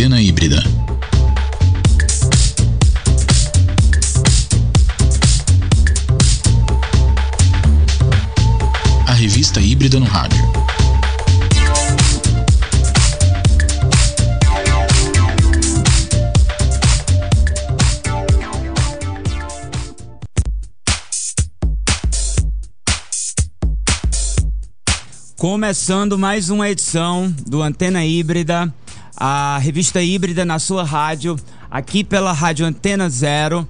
Antena Híbrida. A revista híbrida no rádio. Começando mais uma edição do Antena Híbrida, a revista híbrida na sua rádio, aqui pela Rádio Antena Zero.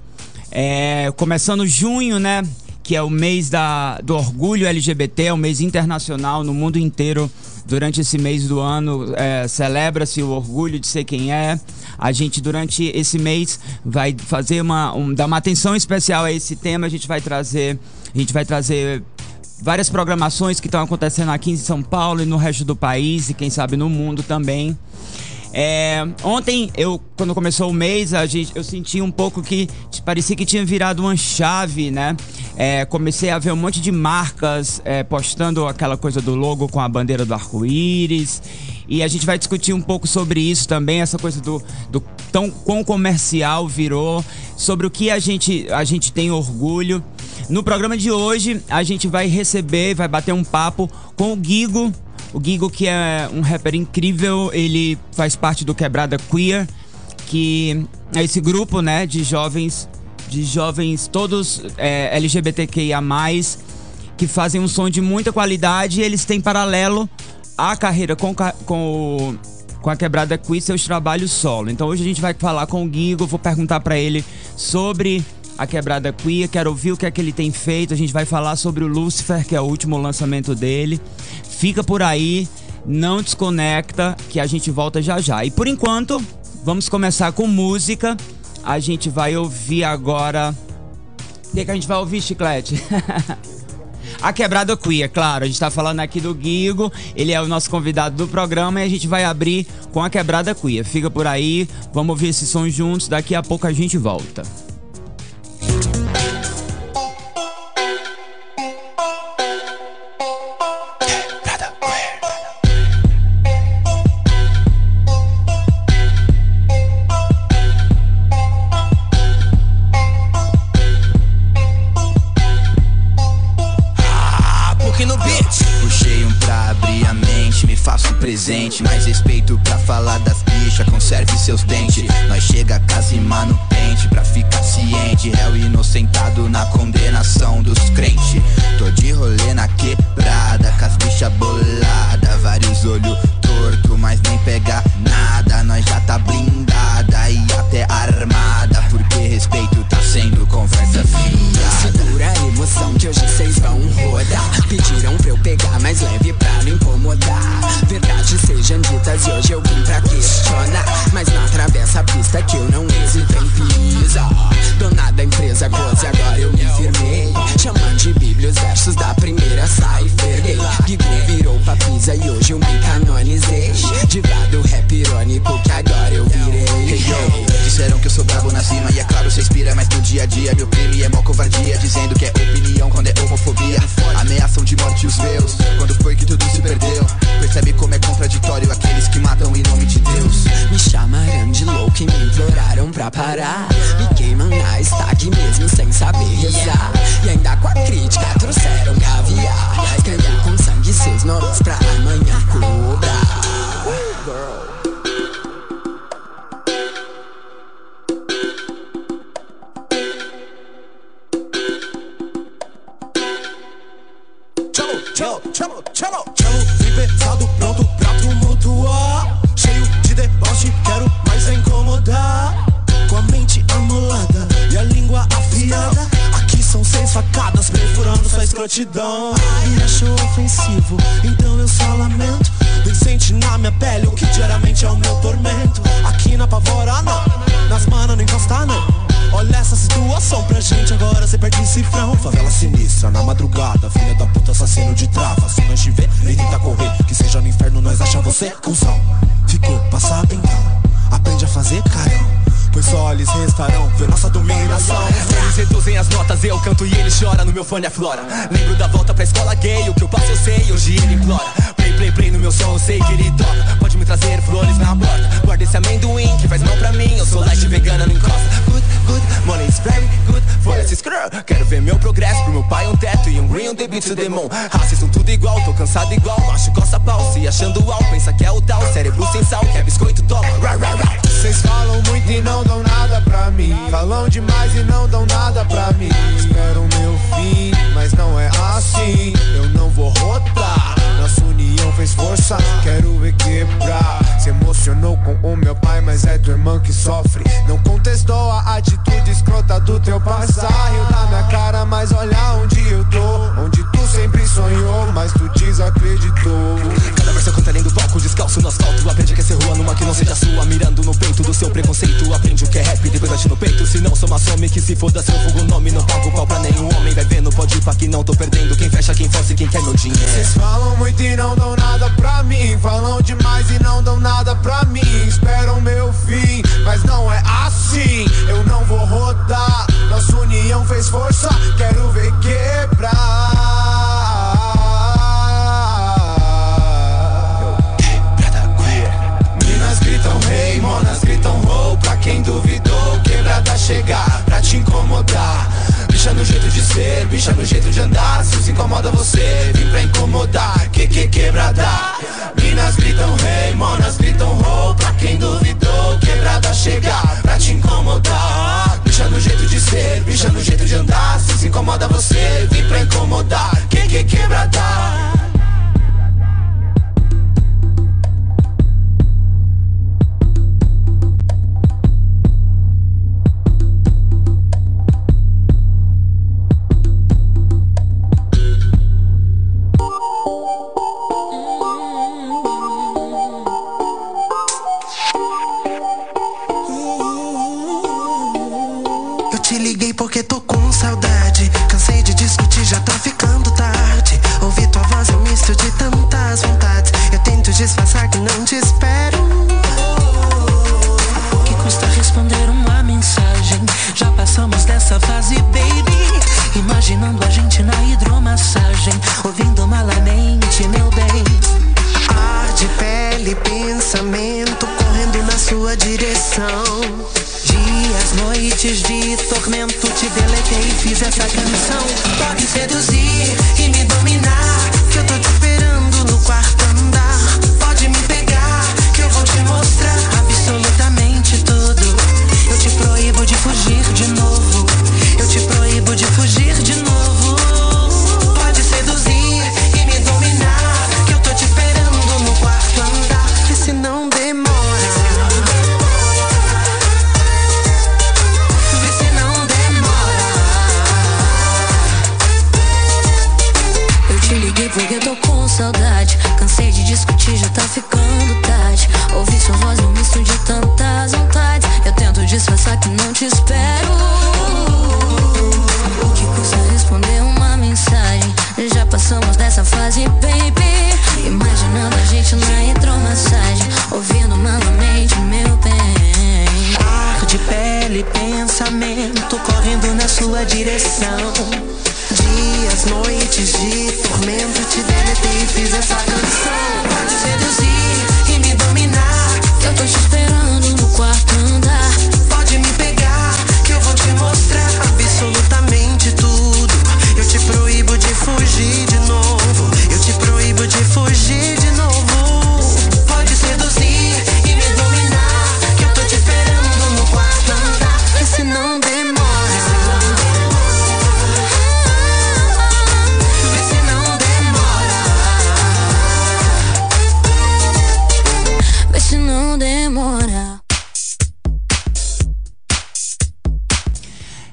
É, começando junho, né? Que é o mês da, do orgulho LGBT, é o mês internacional no mundo inteiro. Durante esse mês do ano, é, celebra-se o orgulho de ser quem é. A gente, durante esse mês, vai fazer uma. Um, dar uma atenção especial a esse tema. A gente vai trazer. A gente vai trazer várias programações que estão acontecendo aqui em São Paulo e no resto do país e quem sabe no mundo também. É, ontem, eu, quando começou o mês, a gente, eu senti um pouco que parecia que tinha virado uma chave, né? É, comecei a ver um monte de marcas é, postando aquela coisa do logo com a bandeira do arco-íris. E a gente vai discutir um pouco sobre isso também, essa coisa do, do tão quão comercial virou, sobre o que a gente, a gente tem orgulho. No programa de hoje, a gente vai receber, vai bater um papo com o Gigo. O Gigo, que é um rapper incrível, ele faz parte do Quebrada Queer, que é esse grupo, né, de jovens, de jovens todos é, LGBTQIA+, que fazem um som de muita qualidade e eles têm paralelo a carreira com, com, com a Quebrada Queer seus trabalhos solo. Então hoje a gente vai falar com o Gigo, vou perguntar para ele sobre a Quebrada Queer, quero ouvir o que é que ele tem feito. A gente vai falar sobre o Lucifer, que é o último lançamento dele. Fica por aí, não desconecta, que a gente volta já já. E por enquanto, vamos começar com música. A gente vai ouvir agora. O que, é que a gente vai ouvir, Chiclete? A Quebrada Queer, claro. A gente tá falando aqui do Guigo, ele é o nosso convidado do programa e a gente vai abrir com a Quebrada Queer. Fica por aí, vamos ouvir esse som juntos, daqui a pouco a gente volta. Canonizei Diva do rap irônico que agora eu virei. Hey yo, disseram que eu sou brabo na cima E é claro, cê inspira, mas no dia a dia Meu crime é mó covardia. Dizendo que é opinião quando é homofobia. Ameaçam de morte os meus Quando foi que tudo se perdeu. Percebe como é contraditório Aqueles que matam em nome de Deus. Me chamaram de louco e me imploraram pra parar No meu fone aflora Lembro da volta pra escola gay O que eu passo eu sei, hoje ele implora Play play, play no meu som, eu sei que ele toca. Pode me trazer flores na porta. Guarda esse amendoim que faz mal pra mim. Eu sou light vegana, não encosta. Good, good, money is very good. For essa screw. Quero ver meu progresso. Pro meu pai um teto e um green on the to demon. Racismo tudo igual, tô cansado igual. Macho costa pau, se achando alto. Pensa que é o tal. Cérebro sem sal, quer biscoito, toma. Rá, rá, rá. Vocês falam muito e não dão nada pra mim. Falam demais Se emocionou com o meu pai, mas é tua irmã que sofre. Não contestou a atitude escrota do teu passar. Riu da minha cara, mas olha onde eu tô. Onde tu sempre sonhou, mas tu desacreditou. Cada verso canta além do palco, descalço no asfalto. Aprende que ser rua numa que não seja sua. Mirando no preconceito. Aprende o que é rap, depois bate no peito. Se não, soma some que se foda seu fogo nome. Não pago pau pra nenhum homem. Vai vendo, pode ir pra que não tô perdendo. Quem fecha, quem força e quem quer meu dinheiro. Vocês falam muito e não dão nada pra mim. Falam demais e não dão nada pra mim. Esperam meu fim, mas não é assim. Eu não vou rodar. Nossa união fez força, quero ver quebrar. Gritam rei, monas gritam roll. Pra quem duvidou, quebrada chegar pra te incomodar. Bicha no jeito de ser, bicha no jeito de andar. Se incomoda você, vim pra incomodar. Que que quebrada? Minas gritam rei, monas gritam roll. Pra quem duvidou, quebrada chegar pra te incomodar. Bicha no jeito de ser, bicha no jeito de andar. Se incomoda você, vim pra incomodar. Que que quebrada? Com saudade. Cansei de discutir,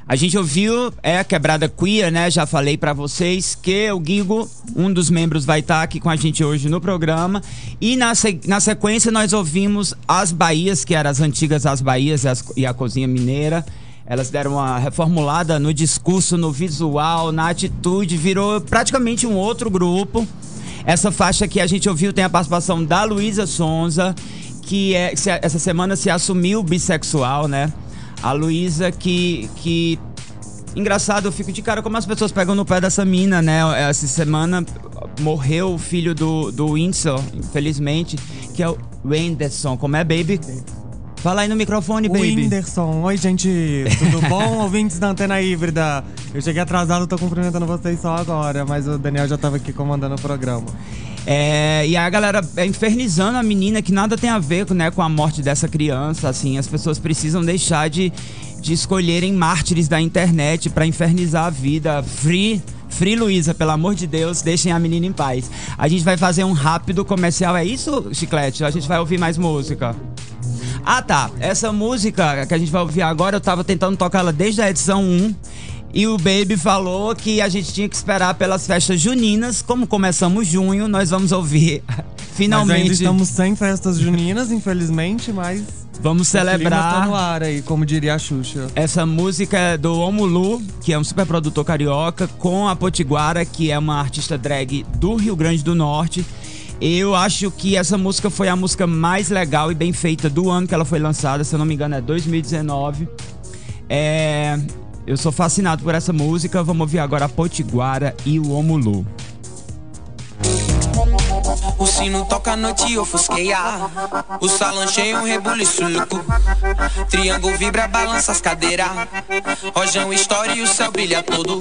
A gente ouviu é a quebrada queer, né? Já falei pra vocês que o Guigo, um dos membros, vai estar aqui com a gente hoje no programa. E na, se- na sequência nós ouvimos as Bahias, que eram as antigas As Bahias e, as- e a Cozinha Mineira. Elas deram uma reformulada no discurso, no visual, na atitude, virou praticamente um outro grupo. Essa faixa que a gente ouviu tem a participação da Luísa Sonza, que é, essa semana se assumiu bissexual, né? A Luísa que, que. Engraçado, eu fico de cara como as pessoas pegam no pé dessa mina, né? Essa semana morreu o filho do, do Winsor, infelizmente, que é o Wenderson. Como é, baby? Fala aí no microfone, baby. Whindersson. Oi, gente. Tudo bom? Ouvintes da Antena Híbrida. Eu cheguei atrasado, tô cumprimentando vocês só agora, mas o Daniel já tava aqui comandando o programa. É, e a galera é infernizando a menina que nada tem a ver né, com a morte dessa criança. Assim, as pessoas precisam deixar de, de escolherem mártires da internet pra infernizar a vida. Free. Free Luísa, pelo amor de Deus, deixem a menina em paz. A gente vai fazer um rápido comercial, é isso, Chiclete? A gente vai ouvir mais música. Ah tá, essa música que a gente vai ouvir agora, eu tava tentando tocar ela desde a edição 1. E o Baby falou que a gente tinha que esperar pelas festas juninas. Como começamos junho, nós vamos ouvir Mas finalmente. ainda estamos sem festas juninas, infelizmente, mas. Vamos clima celebrar. tá no ar aí, como diria a Xuxa. Essa música é do Omulu, que é um super produtor carioca, com a Potiguara, que é uma artista drag do Rio Grande do Norte. Eu acho que essa música foi a música mais legal e bem feita do ano que ela foi lançada, se eu não me engano é 2019. É, eu sou fascinado por essa música, vamos ouvir agora a Potiguara e o Omulu. O sino toca a noite ofusqueia. O salão cheio, um rebuliço louco. Triângulo vibra, balança as cadeiras. Rojão estoura e o céu brilha todo.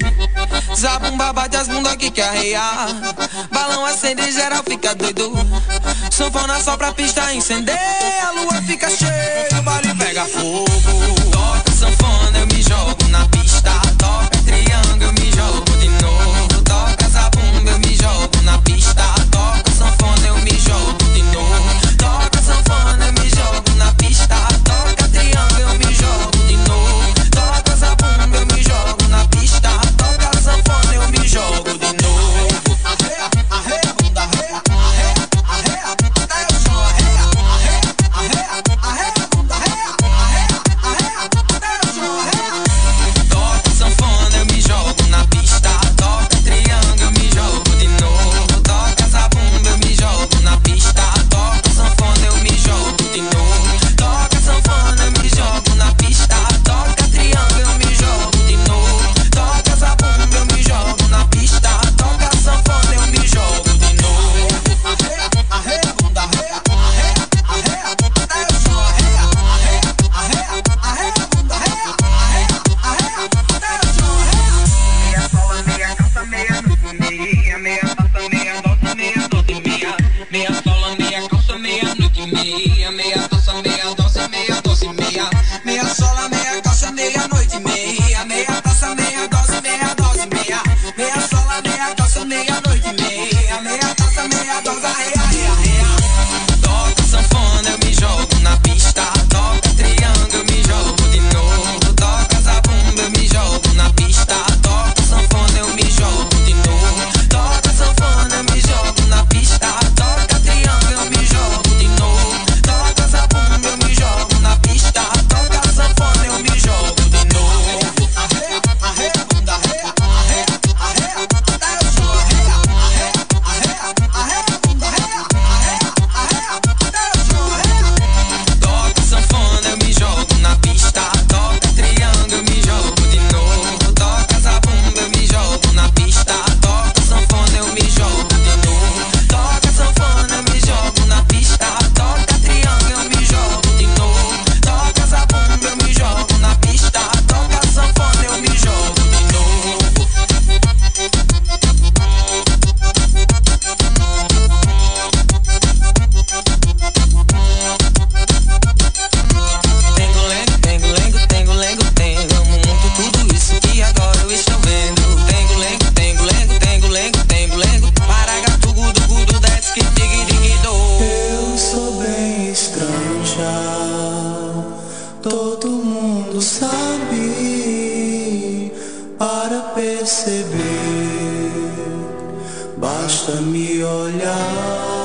Zabumba bate as bunda que quer arrear Balão acende geral fica doido. Sanfona só pra pista incender A lua fica cheia, o baile pega fogo sanfona, eu me jogo na pista. Toca triângulo, eu me jogo de novo. Toca zabumba, eu me jogo na pista. Toca sanfona, eu me jogo Bye-bye. Perceber, basta me olhar.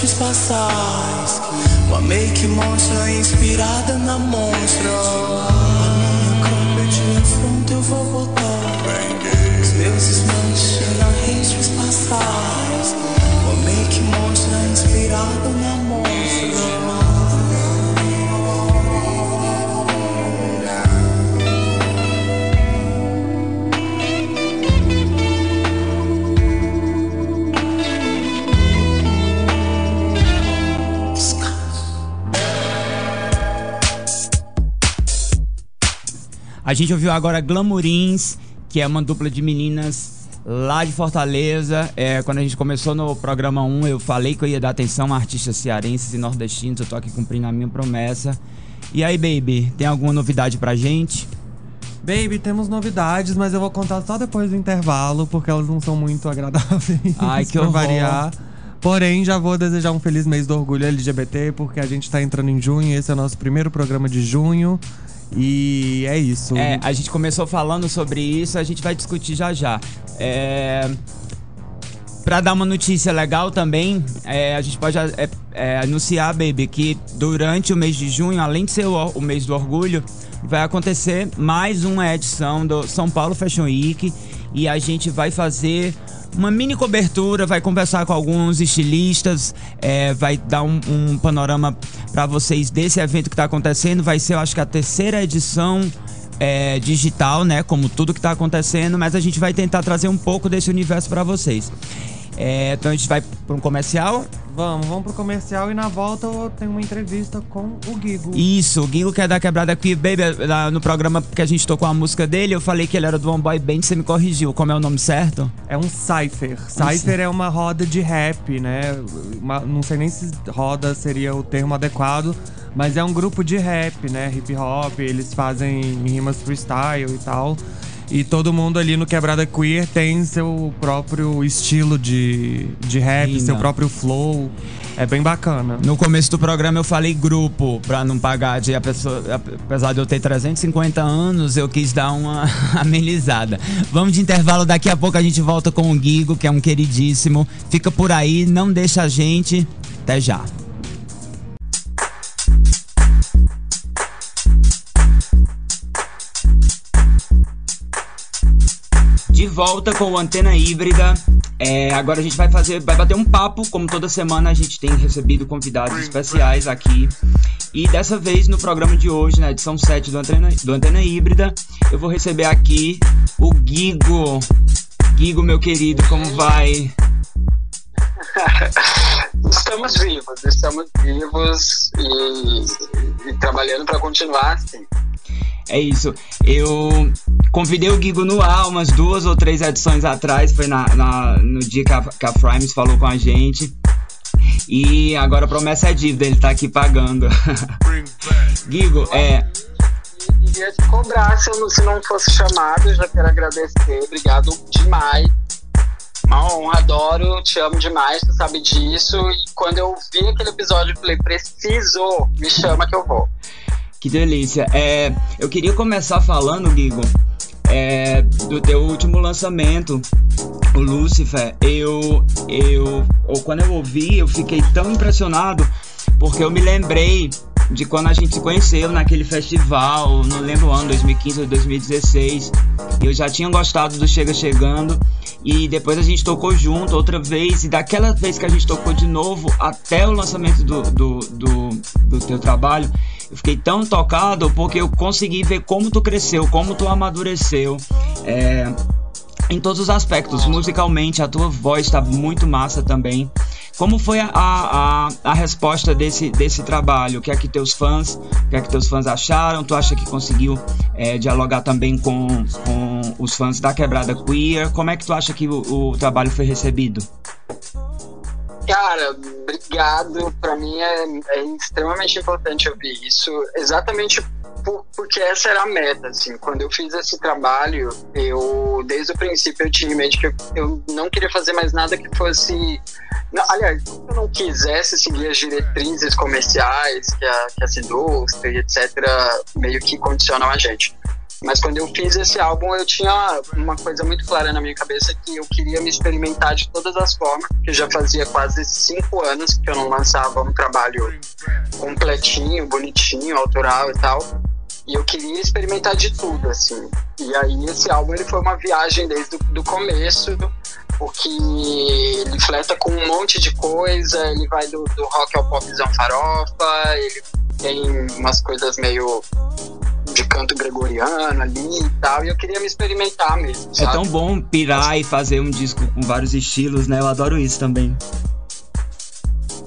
Rede espaciais. Uma make monstra inspirada na monstra. A gente ouviu agora Glamourins, que é uma dupla de meninas lá de Fortaleza. É, quando a gente começou no programa 1, eu falei que eu ia dar atenção a artistas cearenses e nordestinos. Eu tô aqui cumprindo a minha promessa. E aí, baby, tem alguma novidade pra gente? Baby, temos novidades, mas eu vou contar só depois do intervalo, porque elas não são muito agradáveis. Ai, que horror. variar. Porém, já vou desejar um feliz mês do orgulho LGBT, porque a gente tá entrando em junho, esse é o nosso primeiro programa de junho. E é isso. É, a gente começou falando sobre isso, a gente vai discutir já já. É... Pra dar uma notícia legal também, é, a gente pode é, é, anunciar, baby, que durante o mês de junho, além de ser o, o mês do orgulho, vai acontecer mais uma edição do São Paulo Fashion Week e a gente vai fazer uma mini cobertura, vai conversar com alguns estilistas, é, vai dar um, um panorama para vocês desse evento que tá acontecendo. Vai ser, eu acho que a terceira edição é, digital, né? Como tudo que tá acontecendo, mas a gente vai tentar trazer um pouco desse universo para vocês. É, então a gente vai para um comercial. Vamos, vamos pro comercial e na volta eu tenho uma entrevista com o Gigo. Isso, o Guigo que é da Quebrada aqui, baby, lá no programa que a gente tocou a música dele, eu falei que ele era do One Boy Band, você me corrigiu. Como é o nome certo? É um cypher. Cypher é uma roda de rap, né? Uma- não sei nem se roda seria o termo adequado, mas é um grupo de rap, né? Hip hop, eles fazem rimas freestyle e tal. E todo mundo ali no Quebrada Queer tem seu próprio estilo de, de rap, Rima. seu próprio flow. É bem bacana. No começo do programa eu falei grupo, pra não pagar de a pessoa, apesar de eu ter 350 anos, eu quis dar uma amenizada. Vamos de intervalo, daqui a pouco a gente volta com o Guigo, que é um queridíssimo. Fica por aí, não deixa a gente. Até já. De volta com o Antena Híbrida. É, agora a gente vai fazer, vai bater um papo, como toda semana a gente tem recebido convidados especiais aqui. E dessa vez no programa de hoje, na edição 7 do Antena, do Antena Híbrida, eu vou receber aqui o Guigo. Guigo, meu querido, como vai? Estamos vivos, estamos vivos e, e trabalhando para continuar assim. É isso. Eu convidei o Guigo no ar umas duas ou três edições atrás, foi na, na- no dia que a, que a Frimes falou com a gente. E agora a promessa é dívida, ele tá aqui pagando. Guigo, é. Iria te cobrar se, eu não, se não fosse chamado, já quero agradecer, obrigado demais. Uma honra, adoro, te amo demais, tu sabe disso. E quando eu vi aquele episódio, eu falei, preciso, me chama que eu vou. Que delícia. É, eu queria começar falando, Guigo, é, do teu último lançamento, o Lucifer. Eu, eu, ou quando eu ouvi, eu fiquei tão impressionado porque eu me lembrei de quando a gente se conheceu naquele festival, não lembro o ano, 2015 ou 2016. E eu já tinha gostado do Chega Chegando. E depois a gente tocou junto outra vez. E daquela vez que a gente tocou de novo, até o lançamento do, do, do, do teu trabalho, eu fiquei tão tocado porque eu consegui ver como tu cresceu, como tu amadureceu. É, em todos os aspectos. Musicalmente, a tua voz está muito massa também. Como foi a, a, a, resposta desse, desse trabalho? O que é que teus fãs, o que é que teus fãs acharam? Tu acha que conseguiu é, dialogar também com, com os fãs da Quebrada Queer? Como é que tu acha que o, o trabalho foi recebido? Cara, obrigado. Pra mim é, é extremamente importante ouvir isso, exatamente por- porque essa era a meta. Assim, quando eu fiz esse trabalho, eu desde o princípio eu tinha em mente que eu, eu não queria fazer mais nada que fosse. Não, aliás, que eu não quisesse seguir as diretrizes comerciais que, a, que essa indústria, etc., meio que condicionam a gente. Mas quando eu fiz esse álbum, eu tinha uma coisa muito clara na minha cabeça que eu queria me experimentar de todas as formas, que já fazia quase cinco anos que eu não lançava um trabalho completinho, bonitinho, autoral e tal. E eu queria experimentar de tudo, assim. E aí esse álbum ele foi uma viagem desde o começo, porque ele fleta com um monte de coisa, ele vai do, do rock ao popzão farofa, ele tem umas coisas meio de canto gregoriano ali e tal, e eu queria me experimentar mesmo. Sabe? É tão bom pirar e fazer um disco com vários estilos, né? Eu adoro isso também.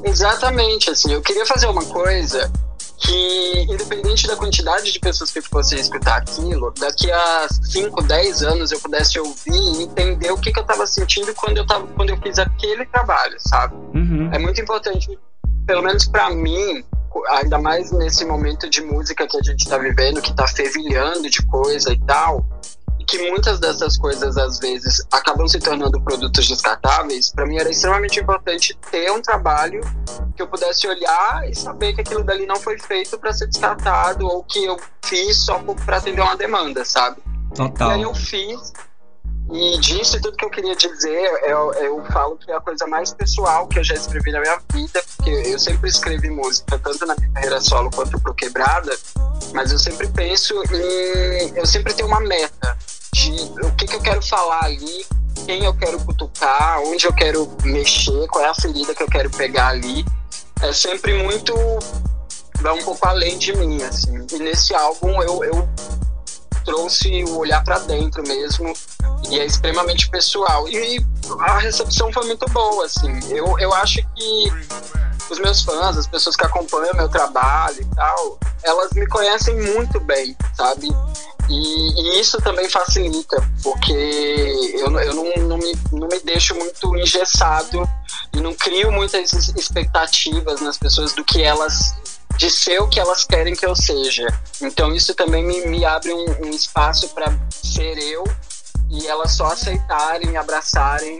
Exatamente, assim, eu queria fazer uma coisa que, independente da quantidade de pessoas que fossem escutar aquilo, daqui a 5, 10 anos eu pudesse ouvir e entender o que, que eu estava sentindo quando eu, tava, quando eu fiz aquele trabalho, sabe? Uhum. É muito importante, pelo menos para mim, ainda mais nesse momento de música que a gente está vivendo, que está fervilhando de coisa e tal, e que muitas dessas coisas às vezes acabam se tornando produtos descartáveis, para mim era extremamente importante ter um trabalho que eu pudesse olhar e saber que aquilo dali não foi feito para ser descartado ou que eu fiz só para atender uma demanda, sabe? Total. E aí eu fiz e disse tudo que eu queria dizer. Eu, eu falo que é a coisa mais pessoal que eu já escrevi na minha vida, porque eu sempre escrevi música, tanto na minha carreira solo quanto pro Quebrada, mas eu sempre penso em. Eu sempre tenho uma meta de o que, que eu quero falar ali, quem eu quero cutucar, onde eu quero mexer, qual é a ferida que eu quero pegar ali. É sempre muito. vai um pouco além de mim, assim. E nesse álbum eu, eu trouxe o olhar para dentro mesmo e é extremamente pessoal. E a recepção foi muito boa assim. Eu, eu acho que os meus fãs as pessoas que acompanham meu trabalho e tal elas me conhecem muito bem sabe? E, e isso também facilita porque eu, eu não, não, me, não me deixo muito engessado e não crio muitas expectativas nas pessoas do que elas de ser o que elas querem que eu seja. Então isso também me, me abre um, um espaço para ser eu e elas só aceitarem, abraçarem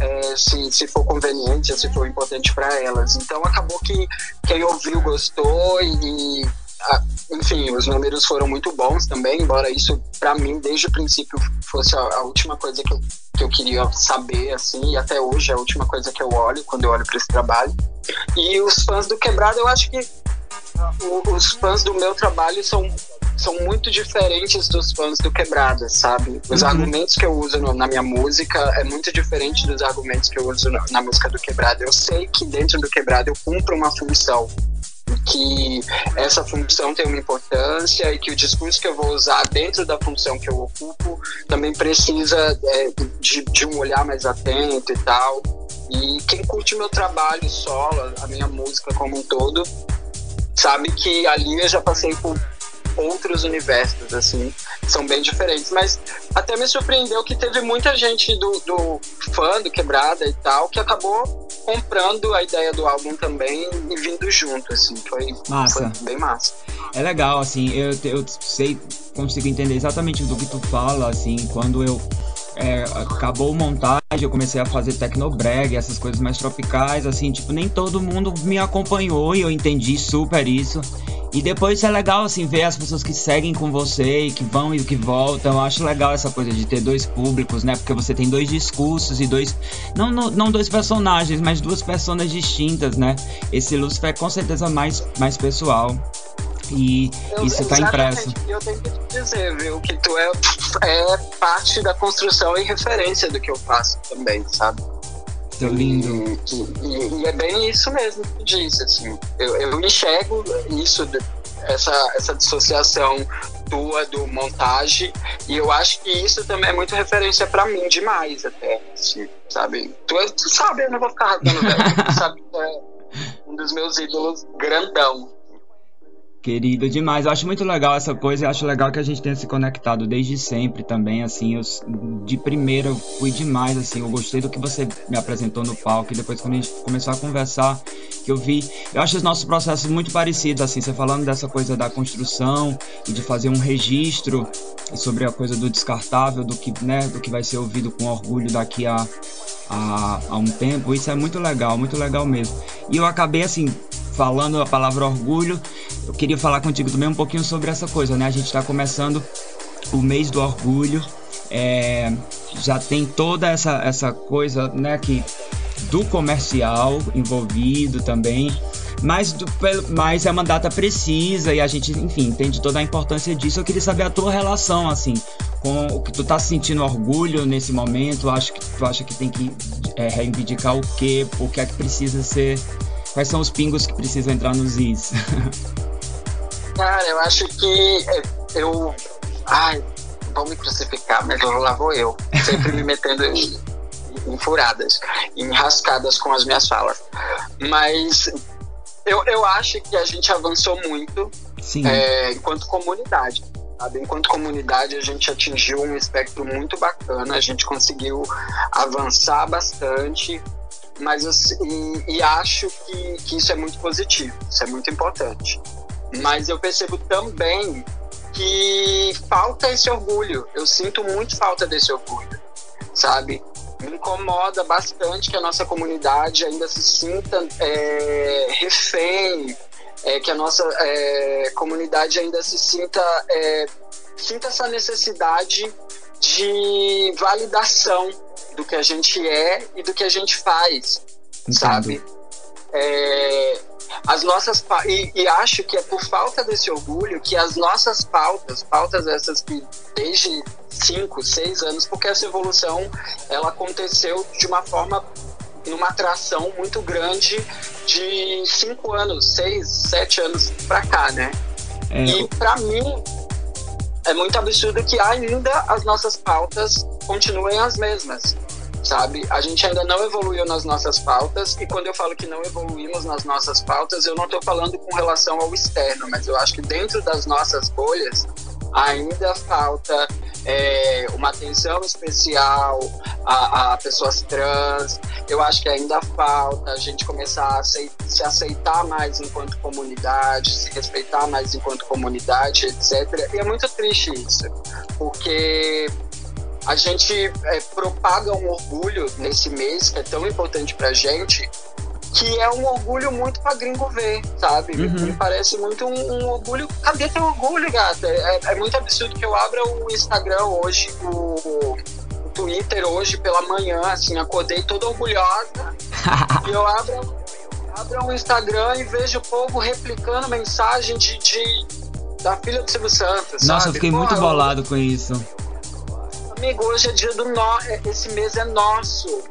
é, se, se for conveniente, se for importante para elas. Então acabou que quem ouviu gostou e, e a, enfim, os números foram muito bons também, embora isso para mim desde o princípio fosse a, a última coisa que eu, que eu queria saber, assim, e até hoje é a última coisa que eu olho quando eu olho para esse trabalho. E os fãs do Quebrado, eu acho que os fãs do meu trabalho são são muito diferentes dos fãs do Quebrada, sabe? Os uhum. argumentos que eu uso no, na minha música é muito diferente dos argumentos que eu uso na, na música do Quebrada. Eu sei que dentro do Quebrada eu cumpro uma função que essa função tem uma importância e que o discurso que eu vou usar dentro da função que eu ocupo também precisa é, de, de, um olhar mais atento e tal. E quem curte meu trabalho solo, a minha música como um todo, sabe que ali eu já passei por outros universos, assim, são bem diferentes. Mas até me surpreendeu que teve muita gente do, do fã do Quebrada e tal que acabou comprando a ideia do álbum também e vindo junto, assim, foi, massa. foi bem massa. É legal, assim, eu, eu sei, consigo entender exatamente do que tu fala, assim, quando eu é, acabou montagem, eu comecei a fazer tecnobreg, essas coisas mais tropicais, assim, tipo, nem todo mundo me acompanhou e eu entendi super isso. E depois é legal, assim, ver as pessoas que seguem com você e que vão e que voltam. Eu acho legal essa coisa de ter dois públicos, né? Porque você tem dois discursos e dois. Não, não, não dois personagens, mas duas personas distintas, né? Esse Lúcifer é com certeza mais, mais pessoal. E eu, isso está impresso. Eu tenho que te dizer, viu, que tu é, é parte da construção e referência do que eu faço também, sabe? Que lindo. E, e, e, é bem isso mesmo que tu disse, assim. Eu, eu enxergo isso, essa, essa dissociação tua do montagem, e eu acho que isso também é muito referência para mim, demais até, assim, sabe? Tu, tu sabe, eu não vou ficar rasgando, velho. tu sabe que é um dos meus ídolos grandão. Querido demais, eu acho muito legal essa coisa, eu acho legal que a gente tenha se conectado desde sempre também, assim, eu, de primeira eu fui demais, assim, eu gostei do que você me apresentou no palco e depois quando a gente começou a conversar, que eu vi, eu acho os nossos processos muito parecidos, assim, você falando dessa coisa da construção e de fazer um registro sobre a coisa do descartável, do que, né, do que vai ser ouvido com orgulho daqui a, a, a um tempo, isso é muito legal, muito legal mesmo. E eu acabei, assim, falando a palavra orgulho, eu queria falar contigo também um pouquinho sobre essa coisa, né? A gente está começando o mês do orgulho. É, já tem toda essa, essa coisa, né, que do comercial envolvido também. Mas, do, mas é uma data precisa e a gente, enfim, entende toda a importância disso. Eu queria saber a tua relação, assim, com o que tu tá sentindo orgulho nesse momento. Acho que tu acha que tem que é, reivindicar o quê? O que é que precisa ser. Quais são os pingos que precisam entrar nos is? Cara, eu acho que é, eu. Ai, vão me crucificar, mas lá vou eu. Sempre me metendo em, em furadas, em rascadas com as minhas falas. Mas eu, eu acho que a gente avançou muito é, enquanto comunidade. Sabe? Enquanto comunidade, a gente atingiu um espectro muito bacana, a gente conseguiu avançar bastante, mas e, e acho que, que isso é muito positivo, isso é muito importante. Mas eu percebo também que falta esse orgulho, eu sinto muito falta desse orgulho, sabe? me incomoda bastante que a nossa comunidade ainda se sinta é, refém, é, que a nossa é, comunidade ainda se sinta, é, sinta essa necessidade de validação do que a gente é e do que a gente faz, Entendo. sabe? É, as nossas e, e, acho que é por falta desse orgulho que as nossas pautas, pautas essas que desde cinco, seis anos, porque essa evolução ela aconteceu de uma forma numa atração muito grande de cinco anos, seis, sete anos para cá, né? É. E para mim é muito absurdo que ainda as nossas pautas continuem as mesmas sabe? A gente ainda não evoluiu nas nossas pautas, e quando eu falo que não evoluímos nas nossas pautas, eu não estou falando com relação ao externo, mas eu acho que dentro das nossas bolhas ainda falta é, uma atenção especial a, a, pessoas trans. Eu acho que ainda falta a gente começar a se aceitar mais enquanto comunidade, se respeitar mais enquanto comunidade, etc. E é muito triste isso, porque a gente é, propaga um orgulho nesse mês que é tão importante pra gente, que é um orgulho muito pra gringo ver, sabe? Uhum. Me parece muito um, um, orgulho. Cadê teu orgulho, gata? É, é, muito absurdo que eu abra o Instagram hoje, o, o Twitter hoje pela manhã, assim, acordei toda orgulhosa. e eu abro, abro o Instagram e vejo o povo replicando mensagem de, de da filha do Silvio Santos. Nossa, sabe? eu fiquei muito bolado eu, com isso amigo, hoje é dia do nó, é, esse mês é nosso,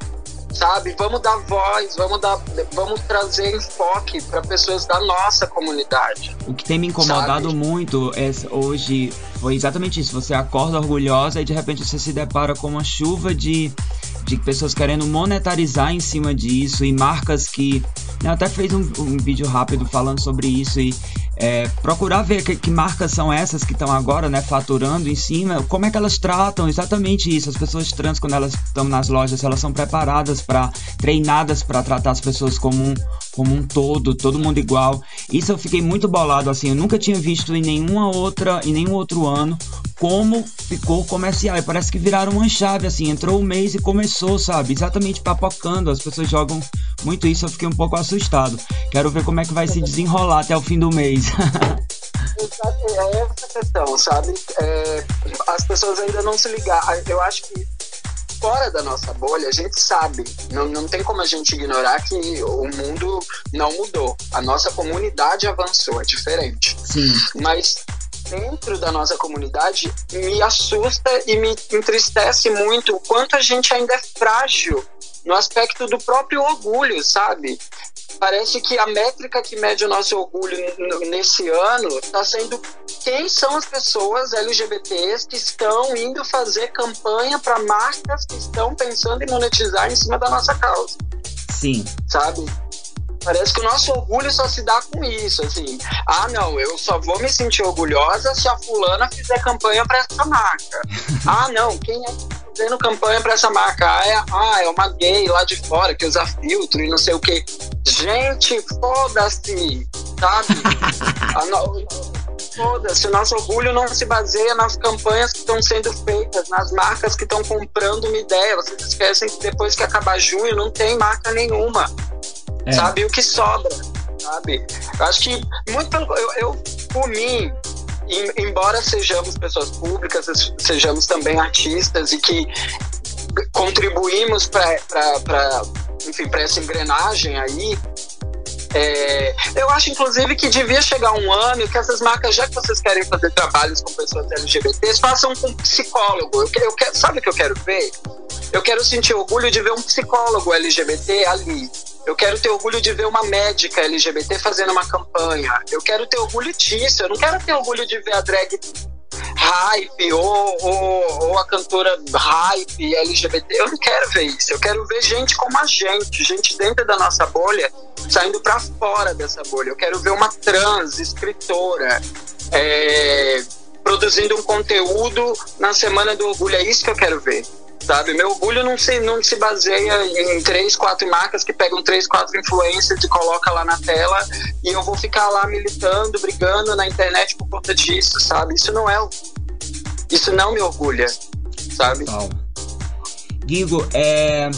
sabe? Vamos dar voz, vamos dar, vamos trazer enfoque para pessoas da nossa comunidade. O que tem me incomodado sabe? muito é hoje foi exatamente isso. Você acorda orgulhosa e de repente você se depara com uma chuva de de pessoas querendo monetarizar em cima disso e marcas que. Eu até fez um, um vídeo rápido falando sobre isso e é, procurar ver que, que, marcas são essas que estão agora, né, faturando em cima, como é que elas tratam exatamente isso. As pessoas trans, quando elas estão nas lojas, elas são preparadas para, treinadas para tratar as pessoas como um, como um todo, todo mundo igual. Isso eu fiquei muito bolado, assim, eu nunca tinha visto em nenhuma outra, em nenhum outro ano como ficou comercial. E parece que viraram uma chave, assim, entrou o mês e começou, sabe? Exatamente papocando. As pessoas jogam muito isso, eu fiquei um pouco assustado. Quero ver como é que vai se desenrolar até o fim do mês. é essa questão, sabe? É, as pessoas ainda não se ligaram. Eu acho que fora da nossa bolha, a gente sabe, não, não tem como a gente ignorar que o mundo não mudou. A nossa comunidade avançou, é diferente. Sim. Mas dentro da nossa comunidade me assusta e me entristece muito o quanto a gente ainda é frágil no aspecto do próprio orgulho, sabe? Parece que a métrica que mede o nosso orgulho nesse ano está sendo quem são as pessoas LGBTs que estão indo fazer campanha para marcas que estão pensando em monetizar em cima da nossa causa. Sim. Sabe? Parece que o nosso orgulho só se dá com isso, assim. Ah, não, eu só vou me sentir orgulhosa se a fulana fizer campanha para essa marca. ah, não, quem é fazendo campanha para essa marca? Ah é, ah, é uma gay lá de fora que usa filtro e não sei o que. Gente, foda-se, sabe? Foda-se, o nosso orgulho não se baseia nas campanhas que estão sendo feitas, nas marcas que estão comprando uma ideia. Vocês esquecem que depois que acabar junho não tem marca nenhuma é. sabe? O que sobra, sabe? Eu acho que muito pelo. Eu, eu, por mim, em- embora sejamos pessoas públicas, sejamos também artistas e que contribuímos para enfim para essa engrenagem aí é, eu acho inclusive que devia chegar um ano que essas marcas já que vocês querem fazer trabalhos com pessoas LGBTs façam com psicólogo eu, eu quero, sabe o que eu quero ver eu quero sentir orgulho de ver um psicólogo LGBT ali eu quero ter orgulho de ver uma médica LGBT fazendo uma campanha. Eu quero ter orgulho disso. Eu não quero ter orgulho de ver a drag hype ou, ou, ou a cantora hype LGBT. Eu não quero ver isso. Eu quero ver gente como a gente, gente dentro da nossa bolha, saindo pra fora dessa bolha. Eu quero ver uma trans escritora. é, produzindo um conteúdo na Semana do Orgulho. É isso que eu quero ver. Sabe? Meu orgulho não se, não se baseia em três, quatro marcas que pegam três, quatro influencers e coloca lá na tela e eu vou ficar lá militando, brigando na internet por conta disso, sabe? Isso não é. Isso não me orgulha, sabe? Guigo, é.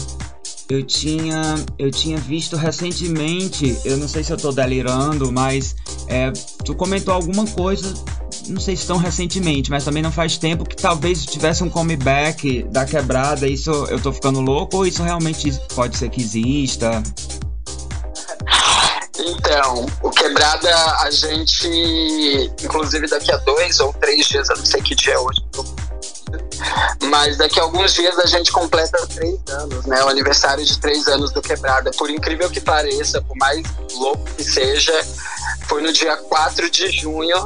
Eu tinha, eu tinha visto recentemente, eu não sei se eu tô delirando, mas é, tu comentou alguma coisa, não sei se tão recentemente, mas também não faz tempo que talvez tivesse um comeback da quebrada. Isso eu tô ficando louco ou isso realmente pode ser que exista? Então, o Quebrada, a gente, inclusive daqui a dois ou três dias, eu não sei que dia é hoje, mas daqui a alguns dias a gente completa três anos, né? O aniversário de três anos do Quebrada. Por incrível que pareça, por mais louco que seja, foi no dia 4 de junho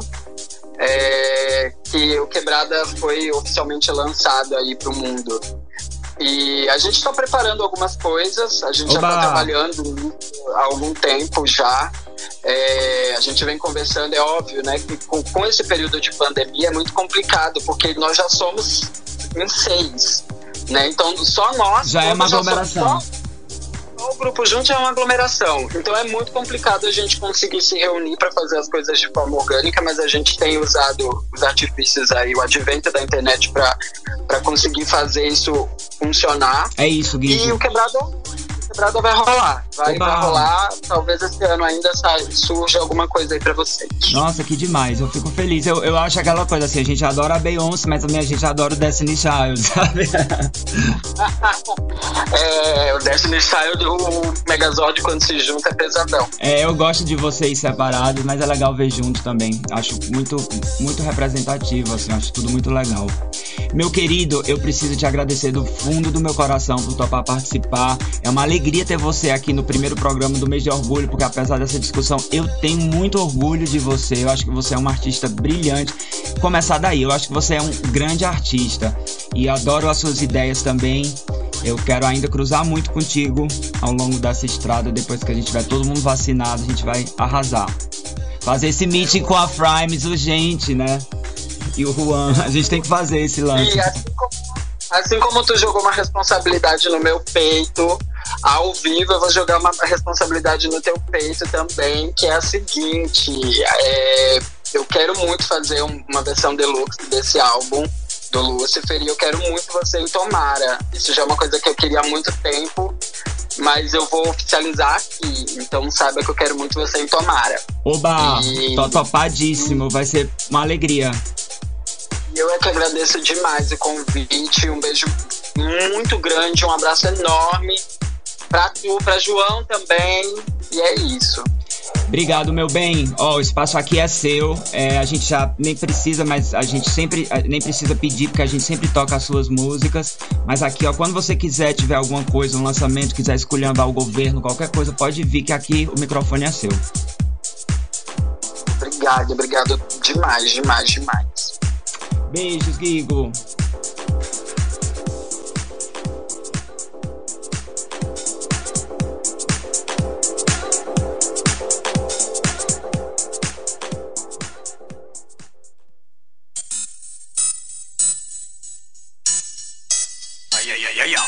é, que o Quebrada foi oficialmente lançado aí pro mundo. E a gente está preparando algumas coisas, a gente já Oba! está trabalhando há algum tempo já. É, a gente vem conversando, é óbvio, né, que com, com esse período de pandemia é muito complicado, porque nós já somos em seis, né? Então só nós Já é uma aglomeração. só o grupo junto é uma aglomeração. Então é muito complicado a gente conseguir se reunir para fazer as coisas de forma orgânica, mas a gente tem usado os artifícios aí, o advento da internet para conseguir fazer isso funcionar. É isso, E Guigo. o quebrado, vai rolar. Vai, vai rolar. Talvez esse ano ainda surja alguma coisa aí para vocês. Nossa, que demais, eu fico feliz. Eu, eu acho aquela coisa assim, a gente adora a Beyoncé, mas também a gente adora o Destiny Child, sabe? É, o Destiny Child, o Megazord quando se junta é pesadão. É, eu gosto de vocês separados, mas é legal ver junto também. Acho muito, muito representativo, assim, acho tudo muito legal. Meu querido, eu preciso te agradecer do fundo do meu coração por topar participar. É uma alegria ter você aqui no primeiro programa do mês de orgulho, porque apesar dessa discussão, eu tenho muito orgulho de você. Eu acho que você é uma artista brilhante. Começar daí, eu acho que você é um grande artista e adoro as suas ideias também. Eu quero ainda cruzar muito contigo ao longo dessa estrada. Depois que a gente tiver todo mundo vacinado, a gente vai arrasar. Fazer esse meeting com a Frimes urgente, né? E o Juan, a gente tem que fazer esse lance. Assim como, assim como tu jogou uma responsabilidade no meu peito, ao vivo eu vou jogar uma responsabilidade no teu peito também, que é a seguinte: é, eu quero muito fazer um- uma versão deluxe desse álbum do Lucifer e eu quero muito você em Tomara. Isso já é uma coisa que eu queria há muito tempo, mas eu vou oficializar aqui. Então saiba que eu quero muito você em Tomara. Oba, E- tô topadíssimo, vai ser uma alegria. E Eu é que agradeço demais o convite. Um beijo muito grande, um abraço enorme pra tu, pra João também. E é isso. Obrigado, meu bem. Ó, o espaço aqui é seu. É, a gente já nem precisa, mas a gente sempre nem precisa pedir, porque a gente sempre toca as suas músicas. Mas aqui, ó, quando você quiser, tiver alguma coisa, um lançamento, quiser esculhambar o governo, qualquer coisa, pode vir que aqui o microfone é seu. Obrigado, obrigado demais, demais, demais. Beijos, Guigo. Ai, ai, ai.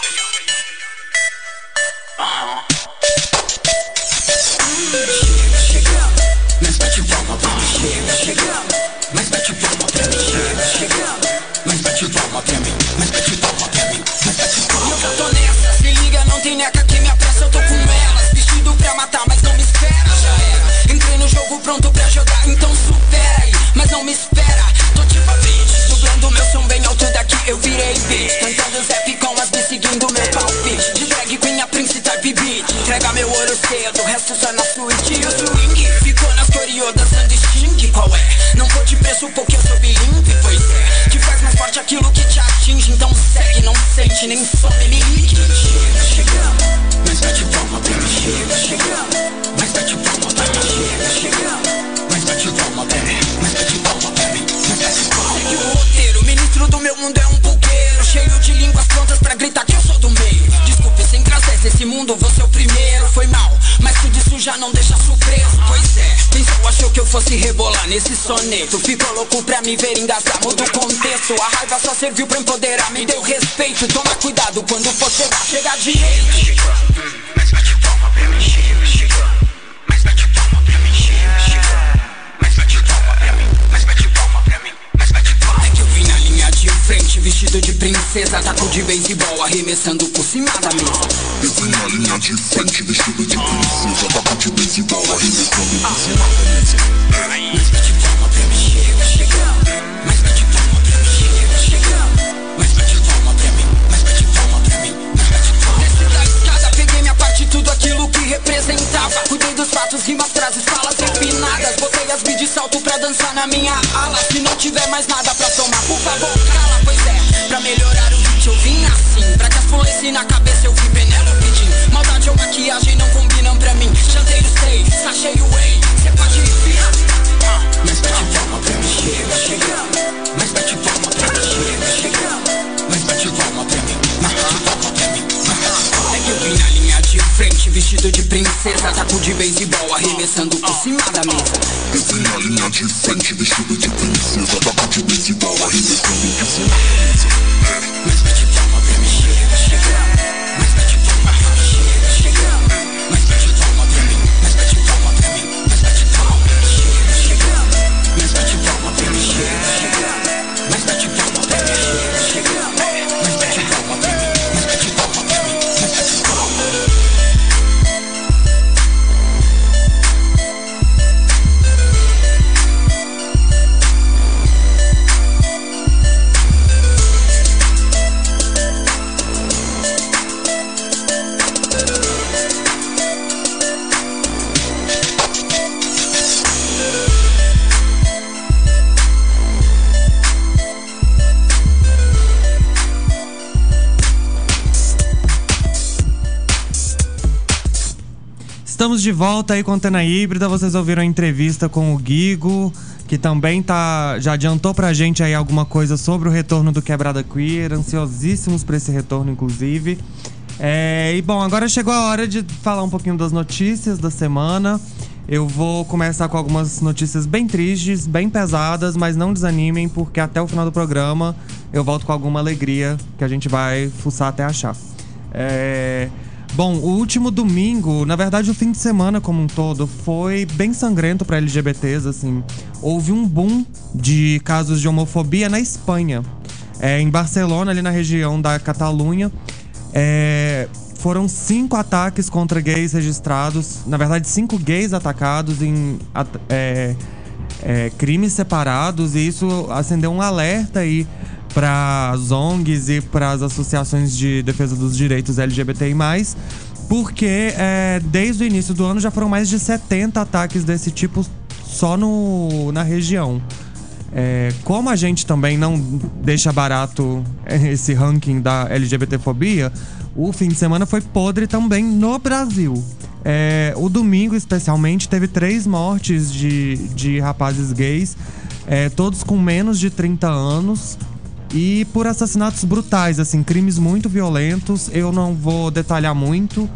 Aham. Chega, mas bate palma pra mim. Chega, chega, mas bate palma pra mim. Chega, chega, mas bate palma pra mim. Mas bate palma pra mim. Mas. Eu já tô nessa, se liga, não tem neca que me apressa. Eu tô com elas, vestido pra matar, mas não me espera. Já era, entrei no jogo pronto pra jogar, então supera aí. Mas não me espera. Tô tipo a bitch, subindo meu som bem alto daqui, eu virei bitch. Cantando zap Entrega meu ouro cedo, o resto só na suíte. E o swing ficou nas coreô dançando sting. Qual é? Não vou de preço porque eu sou bilingue, pois é. Te faz mais forte aquilo que te atinge. Então segue, não sente, nem some, me já não deixa surpreso. Pois é, pensou, achou que eu fosse rebolar nesse soneto. Ficou louco pra me ver engasgar, muda o contexto. A raiva só serviu pra empoderar, me deu respeito. Toma cuidado quando for chegar, chega direito. Vestido de princesa, taco de beisebol, arremessando por cima da mesa. Eu vim na linha de frente, vestido de princesa, taco de beisebol, arremessando por cima da mesa. Mas bate palma pra mim, chega, chega. Mas bate palma pra mim, chega, chega. Mas bate palma pra mim, mas bate palma pra mim, mas bate palma. Desci da escada, peguei minha parte, tudo aquilo que representava. Cuidei dos fatos, rimas, frases, falas refinadas. Botei as beats de salto pra dançar na minha ala. Se não tiver mais nada pra tomar, por favor, cala, pois é. Pra melhorar o beat eu vim assim. Pra que as pulesse na cabeça eu vi Penélope Jean. Maldade ou maquiagem não combinam pra mim. Jantei três, sachei o whey. Taco de beisebol, arremessando por cima da mesa. Vim na linha de frente, vestido de princesa, taco de beisebol, arremessando por cima da mesa. Estamos de volta aí com a Antena Híbrida. Vocês ouviram a entrevista com o Guigo, que também tá já adiantou pra gente aí alguma coisa sobre o retorno do Quebrada Queer. Ansiosíssimos pra esse retorno, inclusive. É, e bom, agora chegou a hora de falar um pouquinho das notícias da semana. Eu vou começar com algumas notícias bem tristes, bem pesadas, mas não desanimem, porque até o final do programa eu volto com alguma alegria que a gente vai fuçar até achar. É, Bom, o último domingo, na verdade o fim de semana como um todo, foi bem sangrento para LGBTs, assim. Houve um boom de casos de homofobia na Espanha. É, em Barcelona, ali na região da Catalunha, é, foram cinco ataques contra gays registrados. Na verdade, cinco gays atacados em é, é, crimes separados. E isso acendeu um alerta aí para as ONGs e para as associações de defesa dos direitos LGBTI+, porque é, desde o início do ano já foram mais de 70 ataques desse tipo só no, na região. É, como a gente também não deixa barato esse ranking da LGBTfobia, o fim de semana foi podre também no Brasil. É, o domingo, especialmente, teve três mortes de, de rapazes gays, é, todos com menos de 30 anos. E por assassinatos brutais, assim, crimes muito violentos. Eu não vou detalhar muito,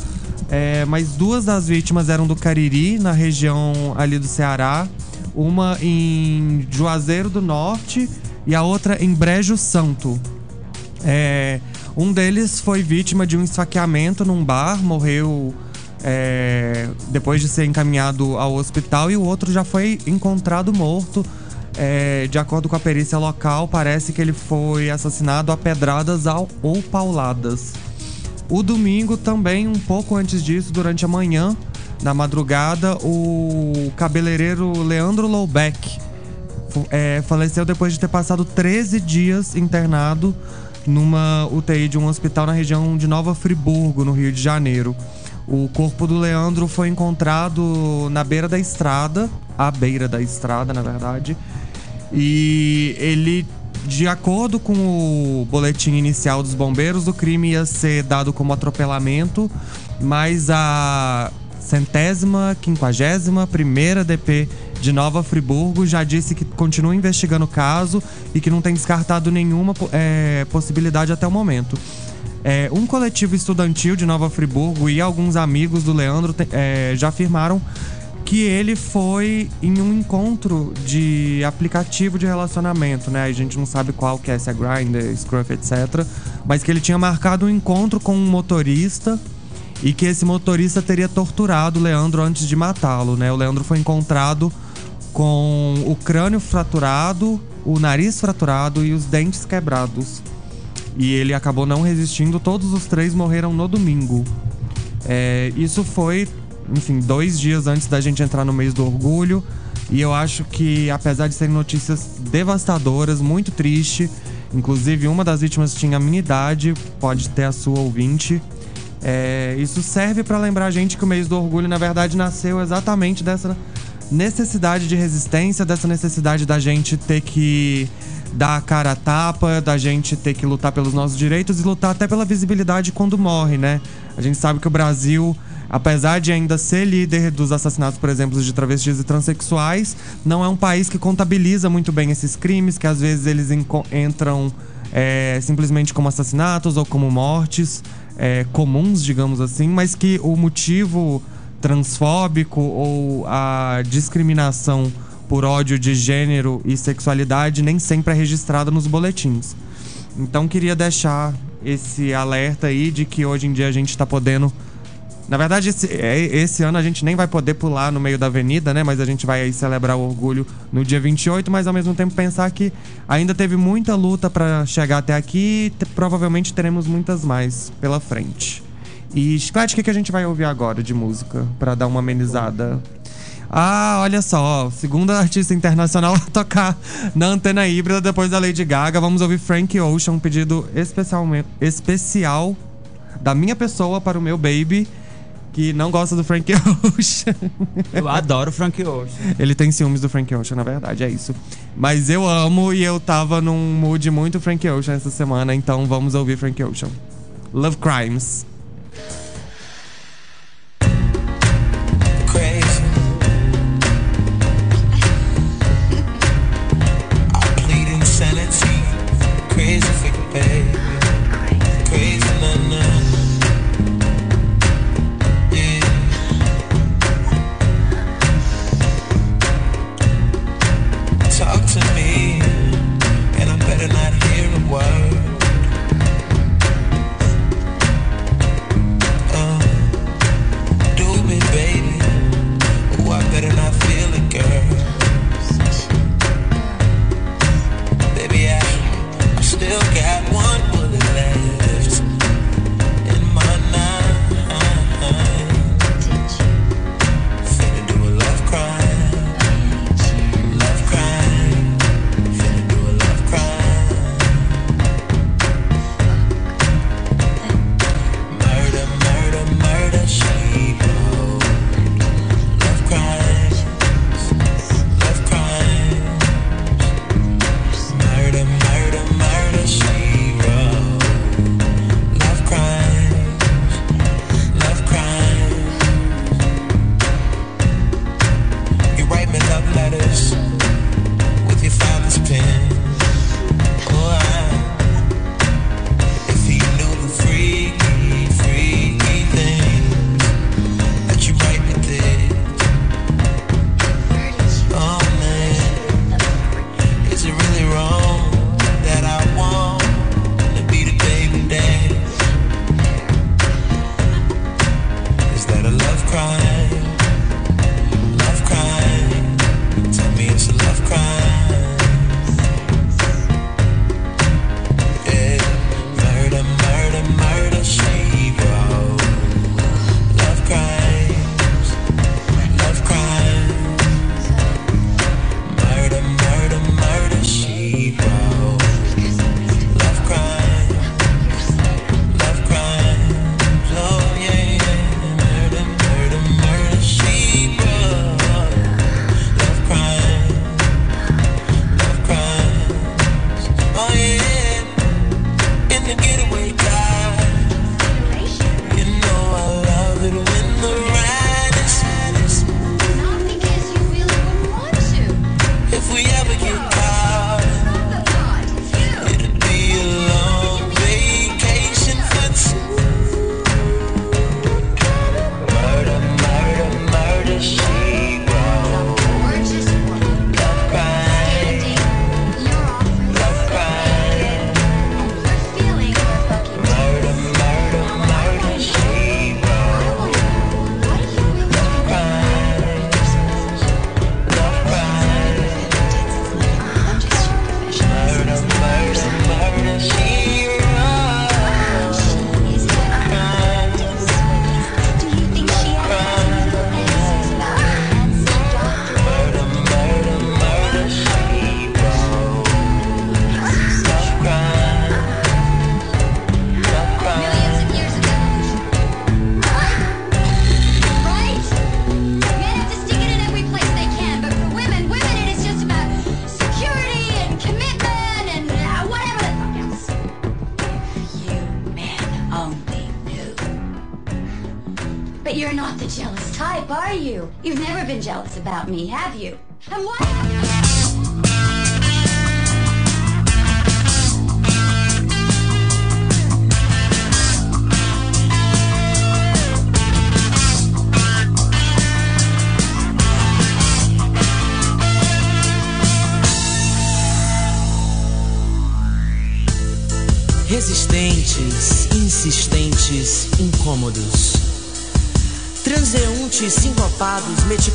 é, mas duas das vítimas eram do Cariri, na região ali do Ceará. Uma em Juazeiro do Norte e a outra em Brejo Santo. É, um deles foi vítima de um esfaqueamento num bar, morreu é, depois de ser encaminhado ao hospital, e o outro já foi encontrado morto. É, de acordo com a perícia local, parece que ele foi assassinado a pedradas ao- ou pauladas. O domingo também, um pouco antes disso, durante a manhã, na madrugada, o cabeleireiro Leandro Loubeck é, faleceu depois de ter passado 13 dias internado numa UTI de um hospital na região de Nova Friburgo, no Rio de Janeiro. O corpo do Leandro foi encontrado na beira da estrada, à beira da estrada, na verdade. E ele, de acordo com o boletim inicial dos bombeiros, o crime ia ser dado como atropelamento, mas a centésima, quinquagésima primeira DP de Nova Friburgo já disse que continua investigando o caso e que não tem descartado nenhuma é, possibilidade até o momento. É, um coletivo estudantil de Nova Friburgo e alguns amigos do Leandro é, já afirmaram que ele foi em um encontro de aplicativo de relacionamento, né? A gente não sabe qual que é, se é Grindr, Scruff, etc. Mas que ele tinha marcado um encontro com um motorista e que esse motorista teria torturado o Leandro antes de matá-lo, né? O Leandro foi encontrado com o crânio fraturado, o nariz fraturado e os dentes quebrados. E ele acabou não resistindo, todos os três morreram no domingo. É, isso foi, enfim, dois dias antes da gente entrar no mês do orgulho. E eu acho que, apesar de serem notícias devastadoras, muito triste, inclusive uma das vítimas tinha a minha idade, pode ter a sua ouvinte. É, isso serve para lembrar a gente que o mês do orgulho, na verdade, nasceu exatamente dessa necessidade de resistência, dessa necessidade da gente ter que dar a cara a tapa, da gente ter que lutar pelos nossos direitos e lutar até pela visibilidade quando morre, né? A gente sabe que o Brasil, apesar de ainda ser líder dos assassinatos, por exemplo, de travestis e transexuais, não é um país que contabiliza muito bem esses crimes, que às vezes eles entram é, simplesmente como assassinatos ou como mortes é, comuns, digamos assim, mas que o motivo transfóbico ou a discriminação por ódio de gênero e sexualidade nem sempre é registrada nos boletins. Então queria deixar esse alerta aí de que hoje em dia a gente tá podendo. Na verdade, esse, é- esse ano a gente nem vai poder pular no meio da avenida, né? Mas a gente vai celebrar o orgulho no dia 28, mas ao mesmo tempo pensar que ainda teve muita luta pra chegar até aqui e te- provavelmente teremos muitas mais pela frente. E, Chiclete, o que, que a gente vai ouvir agora de música pra dar uma amenizada? Ah, olha só, segunda artista internacional a tocar na antena híbrida depois da Lady Gaga. Vamos ouvir Frank Ocean, um pedido especialmente, especial da minha pessoa para o meu baby, que não gosta do Frank Ocean. Eu adoro Frank Ocean. Ele tem ciúmes do Frank Ocean, na verdade, é isso. Mas eu amo e eu tava num mood muito Frank Ocean essa semana, então vamos ouvir Frank Ocean. Love Crimes.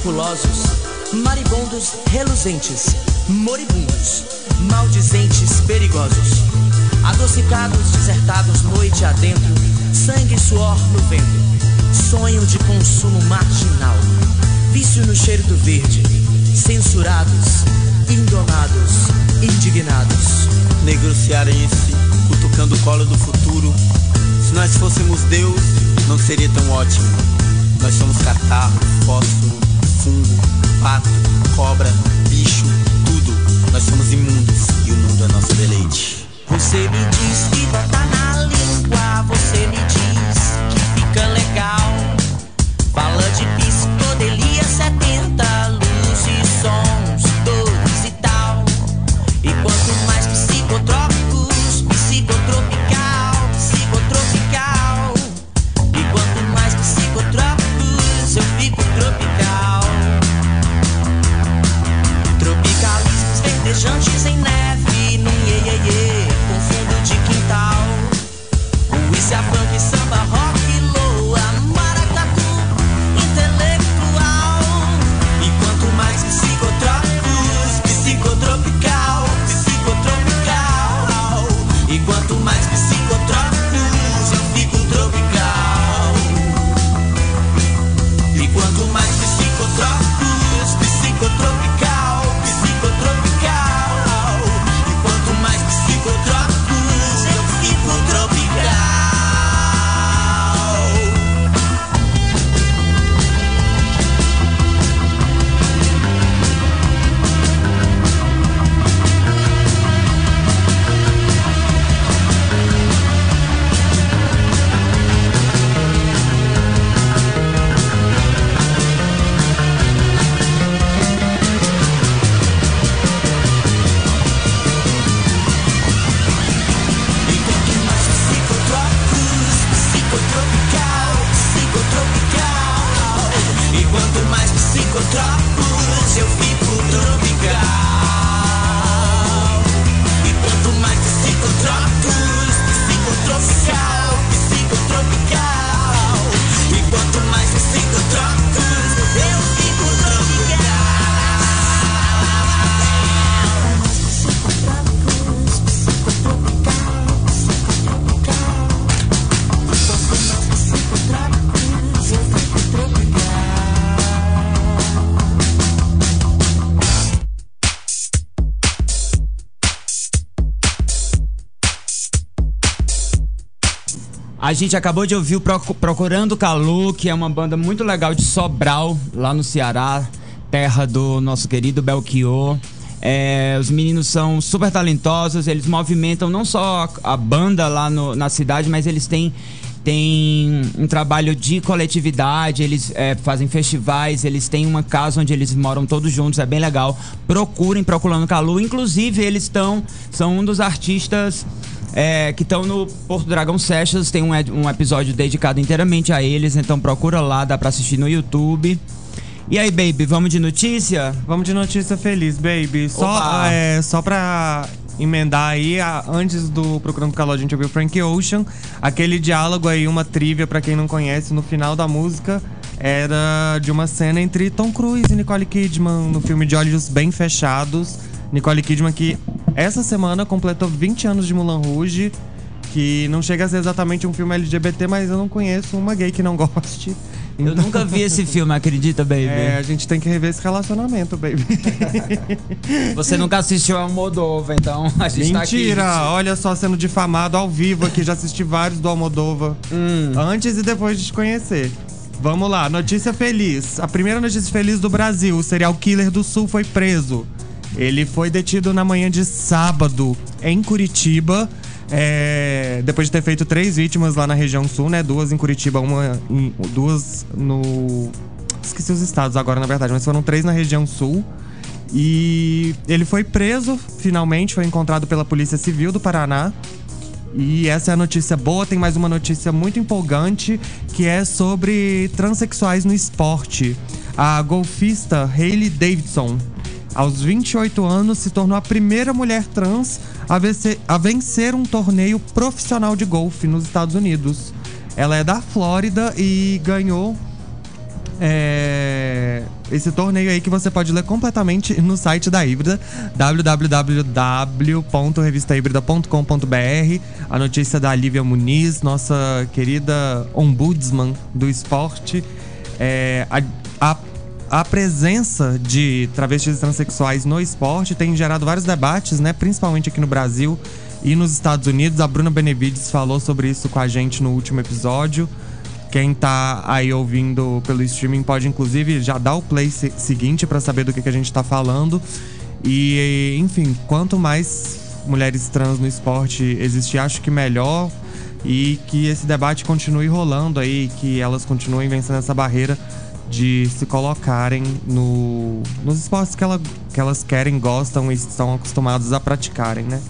Meticulosos. Maribondos, reluzentes. Moribundos, maldizentes, perigosos. Adocicados, desertados, noite adentro. Sangue e suor no vento. Sonho de consumo marginal. Vício no cheiro do verde. Censurados, indomados, indignados. Negro cearense, cutucando o colo do futuro. Se nós fôssemos Deus, não seria tão ótimo. Pato, cobra, bicho, tudo. Nós somos imundos e o mundo é nosso deleite. Você me diz gente acabou de ouvir o Proc- Procurando Calor, que é uma banda muito legal de Sobral, lá no Ceará, terra do nosso querido Belchior. É, os meninos são super talentosos, eles movimentam não só a, banda lá no- na cidade, mas eles têm, têm um trabalho de coletividade, eles é, fazem festivais, eles têm uma casa onde eles moram todos juntos, é bem legal. Procurem Procurando Calor, inclusive eles estão, são um dos artistas é, que estão no Porto Dragão Sessions. Tem um, um episódio dedicado inteiramente a eles, então procura lá, dá pra assistir no YouTube. E aí, baby, vamos de notícia? Vamos de notícia feliz, baby. Só, é, só pra emendar aí, a- antes do Procurando Calor, a gente ouviu Frank Ocean. Aquele diálogo aí, uma trivia pra quem não conhece, no final da música era de uma cena entre Tom Cruise e Nicole Kidman no filme de Olhos Bem Fechados. Nicole Kidman que essa semana completou 20 anos de Mulan Rouge, que não chega a ser exatamente um filme LGBT, mas eu não conheço uma gay que não goste. Eu nunca vi esse filme, acredita, baby? É, a gente tem que rever esse relacionamento, baby. Você nunca assistiu a Moldova, então a gente Mentira! tá aqui. Olha só, sendo difamado ao vivo aqui. Já assisti vários do Almodova. Hum. Antes e depois de te conhecer. Vamos lá, notícia feliz. A primeira notícia feliz do Brasil: o serial killer do Sul foi preso. Ele foi detido na manhã de sábado em Curitiba. é, depois de ter feito três vítimas lá na região sul, né? Duas em Curitiba, uma em- duas no esqueci os estados agora, na verdade, mas foram três na região sul. E ele foi preso, finalmente, foi encontrado pela Polícia Civil do Paraná. E essa é a notícia boa. Tem mais uma notícia muito empolgante que é sobre transexuais no esporte. A golfista Hailey Davidson, aos 28 anos, se tornou a primeira mulher trans a vencer, a vencer um torneio profissional de golfe nos Estados Unidos. Ela é da Flórida e ganhou é, esse torneio aí que você pode ler completamente no site da Híbrida, www.revistahíbrida.com.br. A notícia da Lívia Muniz, nossa querida ombudsman do esporte. É, a, a, a presença de travestis e transexuais no esporte tem gerado vários debates, né? Principalmente aqui no Brasil e nos Estados Unidos. A Bruna Benevides falou sobre isso com a gente no último episódio. Quem tá aí ouvindo pelo streaming pode, inclusive, já dar o play se seguinte para saber do que, que a gente tá falando. E, enfim, quanto mais mulheres trans no esporte existir, acho que melhor. E que esse debate continue rolando aí, que elas continuem vencendo essa barreira de se colocarem no, nos esportes que, ela, que elas querem, gostam e estão acostumados a praticarem, né?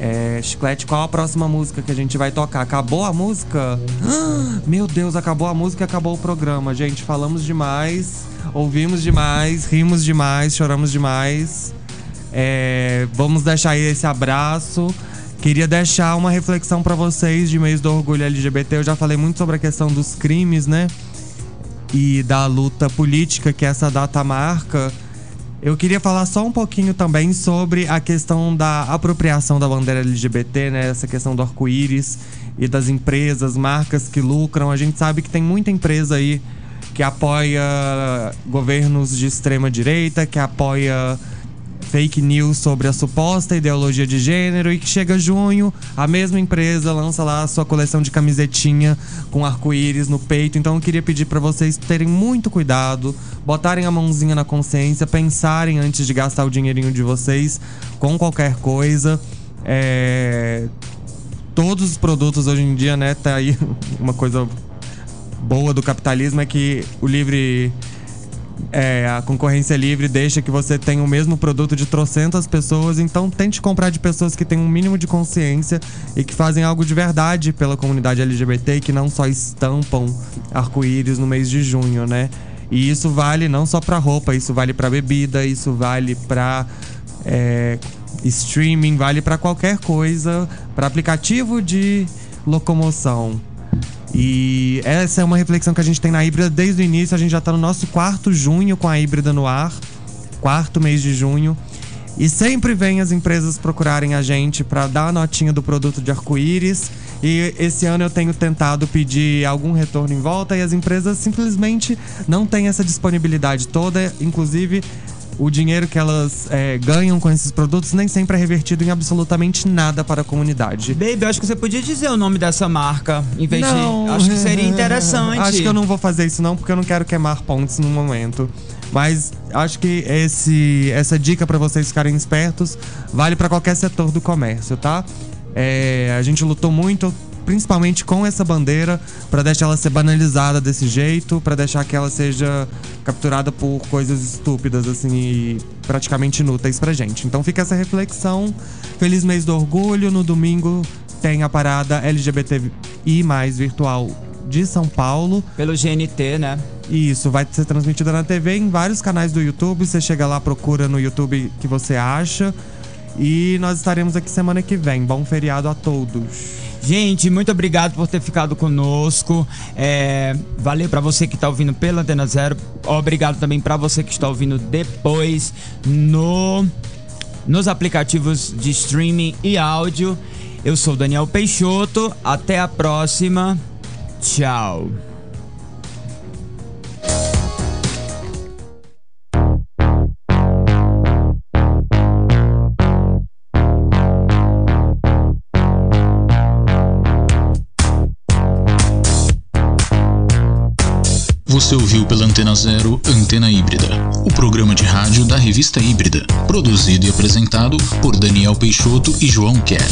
É, Chiclete, qual a próxima música que a gente vai tocar? Acabou a música? Ah, meu Deus, acabou a música e acabou o programa. Gente, falamos demais, ouvimos demais, rimos demais, choramos demais. É, vamos deixar aí esse abraço. Queria deixar uma reflexão para vocês de mês do orgulho LGBT. Eu já falei muito sobre a questão dos crimes, né? E da luta política que essa data marca. Eu queria falar só um pouquinho também sobre a questão da apropriação da bandeira LGBT, né? Essa questão do arco-íris e das empresas, marcas que lucram. A gente sabe que tem muita empresa aí que apoia governos de extrema direita, que apoia fake news sobre a suposta ideologia de gênero e que chega junho, a mesma empresa lança lá a sua coleção de camisetinha com arco-íris no peito. Então eu queria pedir para vocês terem muito cuidado, botarem a mãozinha na consciência, pensarem antes de gastar o dinheirinho de vocês com qualquer coisa. É... Todos os produtos hoje em dia, né, tá aí uma coisa boa do capitalismo é que o livre é, a concorrência livre deixa que você tenha o mesmo produto de trocentas pessoas, então tente comprar de pessoas que têm um mínimo de consciência e que fazem algo de verdade pela comunidade LGBT e que não só estampam arco-íris no mês de junho, né? E isso vale não só para roupa, isso vale para bebida, isso vale para é, streaming, vale para qualquer coisa, para aplicativo de locomoção. E essa é uma reflexão que a gente tem na híbrida desde o início. A gente já tá no nosso quarto junho com a híbrida no ar, quarto mês de junho. E sempre vem as empresas procurarem a gente para dar a notinha do produto de arco-íris. E esse ano eu tenho tentado pedir algum retorno em volta e as empresas simplesmente não têm essa disponibilidade toda. Inclusive, o dinheiro que elas é, ganham com esses produtos nem sempre é revertido em absolutamente nada para a comunidade. Baby, acho que você podia dizer o nome dessa marca em vez Não. de. Acho que seria interessante. Acho que eu não vou fazer isso não, porque eu não quero queimar pontes no momento. Mas acho que esse, essa dica para vocês ficarem espertos vale para qualquer setor do comércio, tá? É, a gente lutou muito, principalmente com essa bandeira, para deixar ela ser banalizada desse jeito, para deixar que ela seja capturada por coisas estúpidas, assim, e praticamente inúteis pra gente. Então fica essa reflexão. Feliz mês do orgulho. No domingo tem a parada LGBTI virtual de São Paulo. Pelo GNT, né? Isso, vai ser transmitida na TV em vários canais do YouTube. Você chega lá, procura no YouTube que você acha. E nós estaremos aqui semana que vem. Bom feriado a todos. Gente, muito obrigado por ter ficado conosco. É, valeu para você que tá ouvindo pela Antena Zero. Obrigado também para você que está ouvindo depois no nos aplicativos de streaming e áudio. Eu sou Daniel Peixoto. Até a próxima. Tchau. Você ouviu pela Antena Zero Antena Híbrida, o programa de rádio da revista Híbrida, produzido e apresentado por Daniel Peixoto e João Kerr.